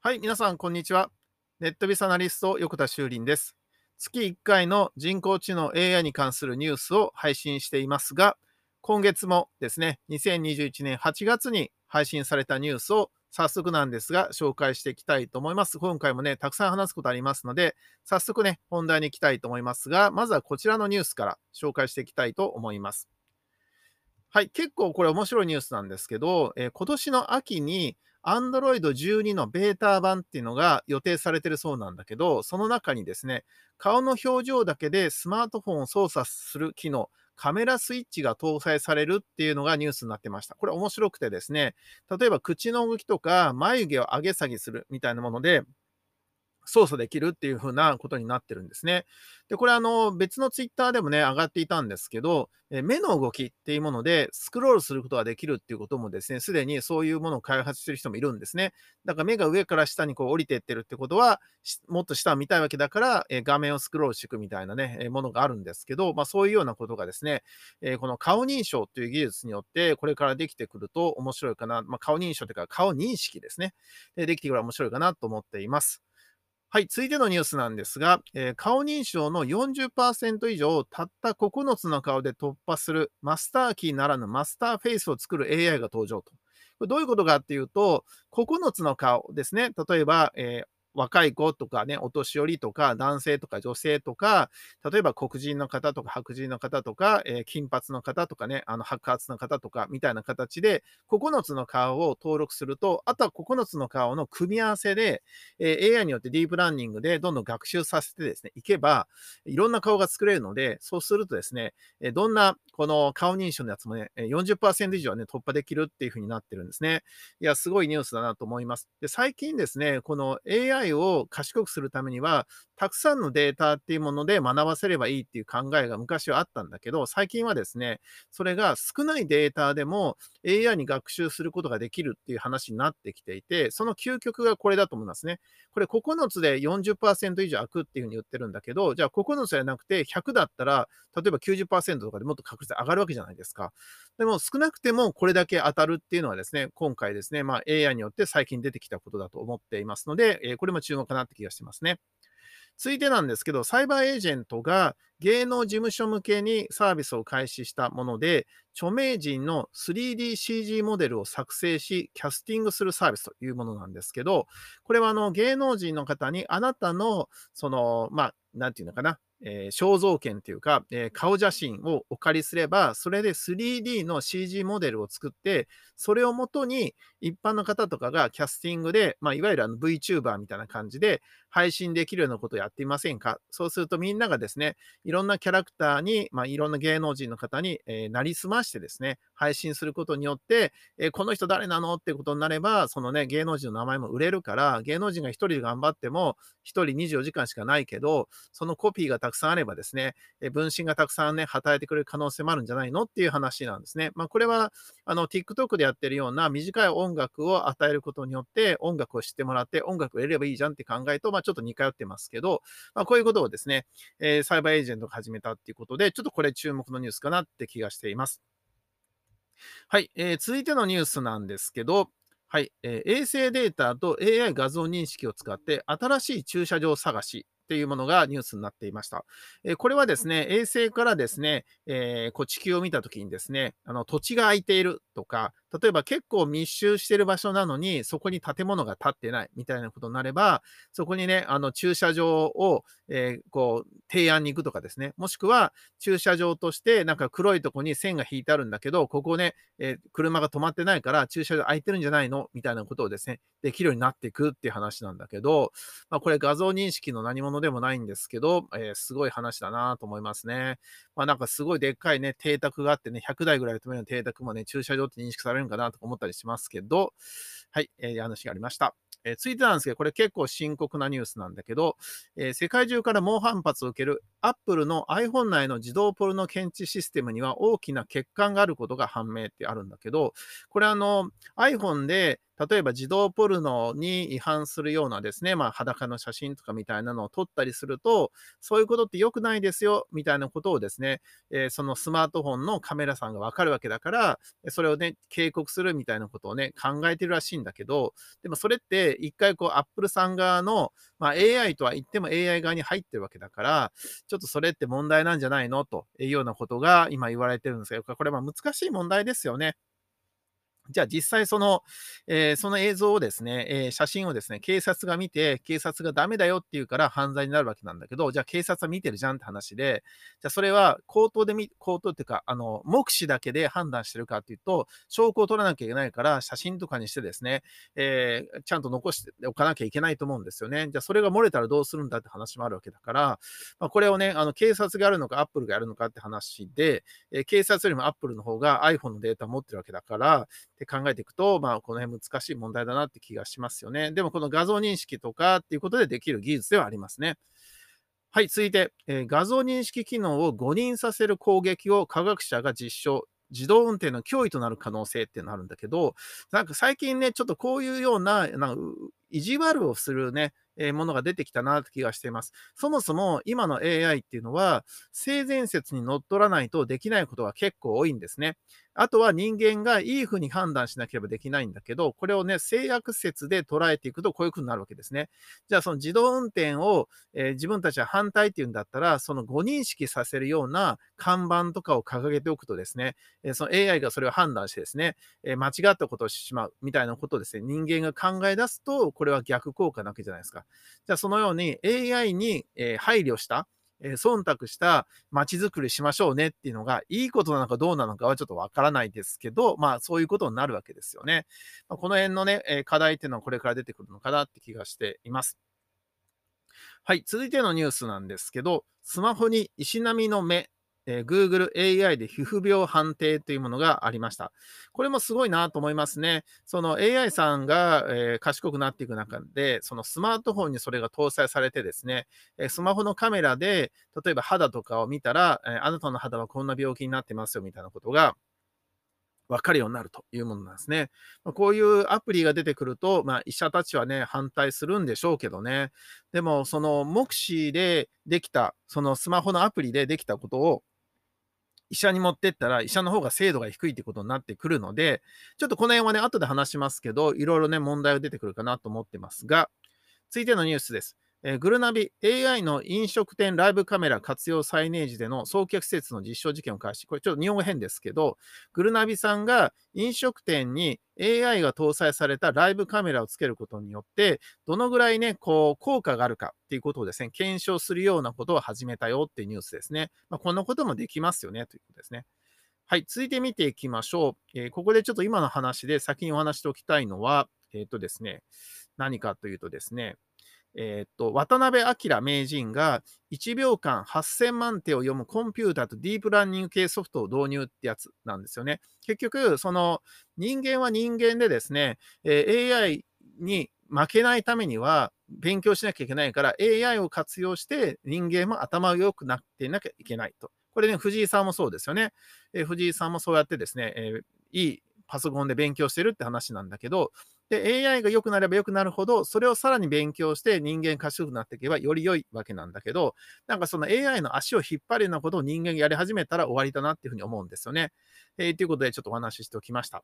はい、皆さん、こんにちは。ネットビスアナリスト、横田修林です。月1回の人工知能 AI に関するニュースを配信していますが、今月もですね、2021年8月に配信されたニュースを早速なんですが、紹介していきたいと思います。今回もね、たくさん話すことありますので、早速ね、本題に行きたいと思いますが、まずはこちらのニュースから紹介していきたいと思います。はい、結構これ面白いニュースなんですけど、えー今年の秋に Android 12のベータ版っていうのが予定されてるそうなんだけど、その中にですね、顔の表情だけでスマートフォンを操作する機能、カメラスイッチが搭載されるっていうのがニュースになってました。これ面白くてですね、例えば口の動きとか眉毛を上げ下げするみたいなもので、操作できるっていう風なことになってるんですね。で、これあの別のツイッターでもね、上がっていたんですけど、え目の動きっていうものでスクロールすることができるっていうこともですね、すでにそういうものを開発してる人もいるんですね。だから目が上から下にこう降りてってるってことは、もっと下を見たいわけだから、え画面をスクロールしていくみたいなね、えものがあるんですけど、まあそういうようなことがですね、えこの顔認証っていう技術によってこれからできてくると面白いかな。まあ顔認証というか顔認識ですね。でできてくると面白いかなと思っています。はい、続いてのニュースなんですが、えー顔認証の40%以上をたった9つの顔で突破するマスターキーならぬマスターフェイスを作る AI が登場と。これどういうことかっていうと、9つの顔ですね。例えば、えー若い子とかね、お年寄りとか、男性とか女性とか、例えば黒人の方とか白人の方とか、えー金髪の方とかね、あの白髪の方とかみたいな形で、9つの顔を登録すると、あとは9つの顔の組み合わせで、えー AI によってディープラーニングでどんどん学習させてですね、いけば、いろんな顔が作れるので、そうするとですね、えどんなこの顔認証のやつもね、40%以上はね、突破できるっていう風になってるんですね。いや、すごいニュースだなと思います。で、最近ですね、この AI を賢くするためには、たくさんのデータっていうもので学ばせればいいっていう考えが昔はあったんだけど、最近はですね、それが少ないデータでも AI に学習することができるっていう話になってきていて、その究極がこれだと思いますね。これ9つで40%以上開くっていうふうに言ってるんだけど、じゃあ9つじゃなくて100だったら、例えば90%とかでもっと確率上がるわけじゃないですか。でも少なくてもこれだけ当たるっていうのはですね、今回ですね、まあ AI によって最近出てきたことだと思っていますので、えこれも注目かなって気がしてますね。続いてなんですけど、サイバーエージェントが芸能事務所向けにサービスを開始したもので、著名人の 3DCG モデルを作成し、キャスティングするサービスというものなんですけど、これはあの芸能人の方にあなたの、その、まあ、なんていうのかな、えー肖像権というか、えー顔写真をお借りすれば、それで 3D の CG モデルを作って、それをもとに一般の方とかがキャスティングで、まあ、いわゆるあの VTuber みたいな感じで配信できるようなことをやっていませんか？そうするとみんながですね、いろんなキャラクターに、まあ、いろんな芸能人の方に、えーなりすましてですね、配信することによって、えーこの人誰なのってことになれば、そのね、芸能人の名前も売れるから、芸能人が一人で頑張っても、一人24時間しかないけど、そのコピーがたくさんあればですね、えー分身がたくさんね、働いてくれる可能性もあるんじゃないのっていう話なんですね。まあ、これは、あの、TikTok でやってるような短い音楽を与えることによって、音楽を知ってもらって、音楽を入れればいいじゃんって考えと、まあ、ちょっと似通ってますけど、まあ、こういうことをですね、えーサイバーエージェントが始めたっていうことで、ちょっとこれ注目のニュースかなって気がしています。はい、えー続いてのニュースなんですけど、はい、えー衛星データと AI 画像認識を使って新しい駐車場探しっていうものがニュースになっていました。えこれはですね、衛星からですね、えーこう地球を見たときにですね、あの土地が空いているとか、例えば結構密集してる場所なのに、そこに建物が建ってないみたいなことになれば、そこにね、あの駐車場を、えーこう提案に行くとかですね、もしくは駐車場としてなんか黒いとこに線が引いてあるんだけど、ここね、えー車が止まってないから駐車場空いてるんじゃないの？みたいなことをですね、できるようになっていくっていう話なんだけど、まあ、これ画像認識の何者でもないんですけど、えーすごい話だなと思いますね。まあなんかすごいでっかいね、邸宅があってね、100台ぐらい止める邸宅もね、駐車場って認識されるんかなとか思ったりしますけど、はい、えー話がありました。えー続いてなんですけど、これ結構深刻なニュースなんだけど、えー世界中から猛反発を受ける Apple の iPhone 内の自動ポルノ検知システムには大きな欠陥があることが判明ってあるんだけど、これあの iPhone で例えば児童ポルノに違反するようなですね、まあ、裸の写真とかみたいなのを撮ったりすると、そういうことって良くないですよ、みたいなことをですね、えー、そのスマートフォンのカメラさんがわかるわけだから、それをね、警告するみたいなことをね、考えてるらしいんだけど、でもそれって一回こう、アップルさん側の、まあ、AI とは言っても AI 側に入ってるわけだから、ちょっとそれって問題なんじゃないの？というようなことが今言われてるんですけど、これは難しい問題ですよね。じゃあ実際その、えー、その映像をですね、えー、写真をですね、警察が見て、警察がダメだよって言うから犯罪になるわけなんだけど、じゃあ警察は見てるじゃんって話で、じゃあそれは口頭で見、口頭っていうか、あの、目視だけで判断してるかっていうと、証拠を取らなきゃいけないから、写真とかにしてですね、えー、ちゃんと残しておかなきゃいけないと思うんですよね。じゃあそれが漏れたらどうするんだって話もあるわけだから、まあ、これをね、あの、警察がやるのか、アップルがやるのかって話で、え警察よりもアップルの方が iPhone のデータを持ってるわけだから、って考えていくと、まあ、この辺難しい問題だなって気がしますよね。でも、この画像認識とかっていうことでできる技術ではありますね。はい、続いて、えー、画像認識機能を誤認させる攻撃を科学者が実証。自動運転の脅威となる可能性っていうのがあるんだけど、なんか最近ね、ちょっとこういうような、なんか意地悪をするね、えものが出てきたなって気がしています。そもそも今の AI っていうのは、性善説にのっとらないとできないことが結構多いんですね。あとは人間がいい風に判断しなければできないんだけど、これをね、制約説で捉えていくとこういう風になるわけですね。じゃあその自動運転を、えー、自分たちは反対っていうんだったら、その誤認識させるような看板とかを掲げておくとですね、えー、その AI がそれを判断してですね、えー、間違ったことをしてしまうみたいなことをですね、人間が考え出すと、これは逆効果なわけじゃないですか。じゃあそのように AI に、え配慮した、え忖度した街づくりしましょうねっていうのが、いいことなのかどうなのかはちょっとわからないですけど、まあそういうことになるわけですよね。まあ、この辺のね、え課題っていうのはこれから出てくるのかなって気がしています。はい、続いてのニュースなんですけど、スマホに石並みの目えー、Google AI で皮膚病判定というものがありました。これもすごいなと思いますね。その AI さんが、えー、賢くなっていく中で、そのスマートフォンにそれが搭載されてですね、えスマホのカメラで、例えば肌とかを見たら、えあなたの肌はこんな病気になってますよみたいなことが、分かるようになるというものなんですね。こういうアプリが出てくると、まあ、医者たちはね、反対するんでしょうけどね。でも、その目視でできた、そのスマホのアプリでできたことを、医者に持ってったら、医者の方が精度が低いってことになってくるので、ちょっとこの辺はね、後で話しますけど、いろいろね、問題が出てくるかなと思ってますが、続いてのニュースです。えー、グルナビ AI の飲食店ライブカメラ活用サイネージでの送客施設の実証実験を開始。これちょっと日本語変ですけど、グルナビさんが飲食店に AI が搭載されたライブカメラをつけることによって、どのぐらいね、こう、効果があるかっていうことをですね、検証するようなことを始めたよっていうニュースですね。まあ、こんなこともできますよね、ということですね。はい、続いて見ていきましょう。えー、ここでちょっと今の話で先にお話しておきたいのは、えっ、とですね、何かというとですね、えー、っと、渡辺明名人が1秒間8000万手を読むコンピューターとディープラーニング系ソフトを導入ってやつなんですよね。結局、その人間は人間でですね、え、AI に負けないためには勉強しなきゃいけないから AI を活用して人間も頭が良くなっていなきゃいけないと。これね、藤井さんもそうですよね。え、藤井さんもそうやってですね、え、いいパソコンで勉強してるって話なんだけど、で、AI が良くなれば良くなるほど、それをさらに勉強して人間賢くなっていけばより良いわけなんだけど、なんかその AI の足を引っ張るようなことを人間がやり始めたら終わりだなっていうふうに思うんですよね。えー、ということでちょっとお話ししておきました。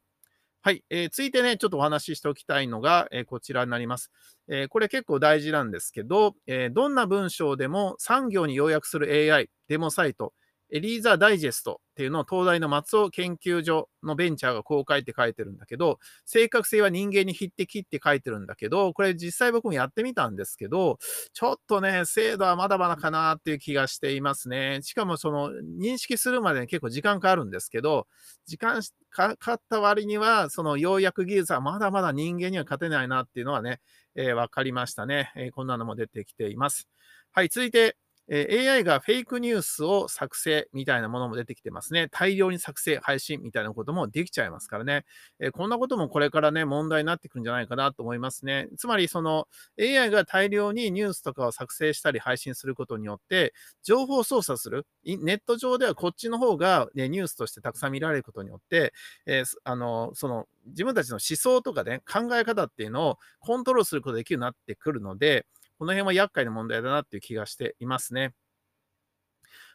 はい。えー、続いてね、ちょっとお話ししておきたいのが、えー、こちらになります。えー、これ結構大事なんですけど、えどんな文章でも産業に要約する AI、デモサイト、エリーザ・ダイジェストっていうのを東大の松尾研究所のベンチャーがこう書いて書いてるんだけど、正確性は人間に匹敵って書いてるんだけど、これ実際僕もやってみたんですけど、ちょっとね、精度はまだまだかなっていう気がしていますね。しかもその認識するまでに結構時間かかるんですけど、時間かかった割には、その要約技術はまだまだ人間には勝てないなっていうのはね、えー、分かりましたね、えー、こんなのも出てきています。はい、続いて、え AI がフェイクニュースを作成みたいなものも出てきてますね。大量に作成、配信みたいなこともできちゃいますからね。えーこんなこともこれからね、問題になってくるんじゃないかなと思いますね。つまり、その AI が大量にニュースとかを作成したり配信することによって、情報操作する。ネット上ではこっちの方が、ね、ニュースとしてたくさん見られることによって、えーあの、その、自分たちの思想とかね、考え方っていうのをコントロールすることができるようになってくるので、この辺は厄介な問題だなっていう気がしていますね。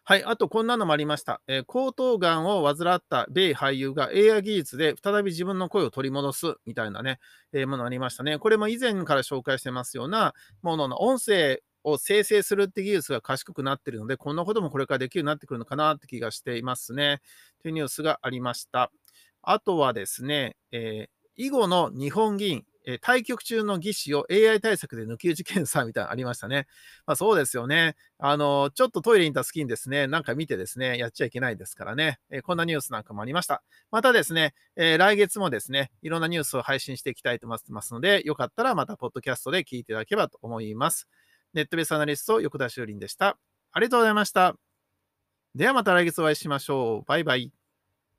はい、あとこんなのもありました。えー喉頭がんを患った米俳優が AI 技術で再び自分の声を取り戻すみたいなね、えーものありましたね。これも以前から紹介してますようなものの音声を生成するって技術が賢くなってるので、こんなこともこれからできるようになってくるのかなって気がしていますね。というニュースがありました。あとはですね、えー囲碁の日本議員、えー対局中の技師を AI 対策で抜き打ち検査 みたいなのありましたね。まあそうですよね。あの、ちょっとトイレにいたスキンですね、なんか見てですね、やっちゃいけないですからね。えーこんなニュースなんかもありました。またですね、えー来月もですね、いろんなニュースを配信していきたいと思ってますので、よかったらまたポッドキャストで聞いていただければと思います。ネットベースアナリスト、横田修林でした。ありがとうございました。ではまた来月お会いしましょう。バイバイ。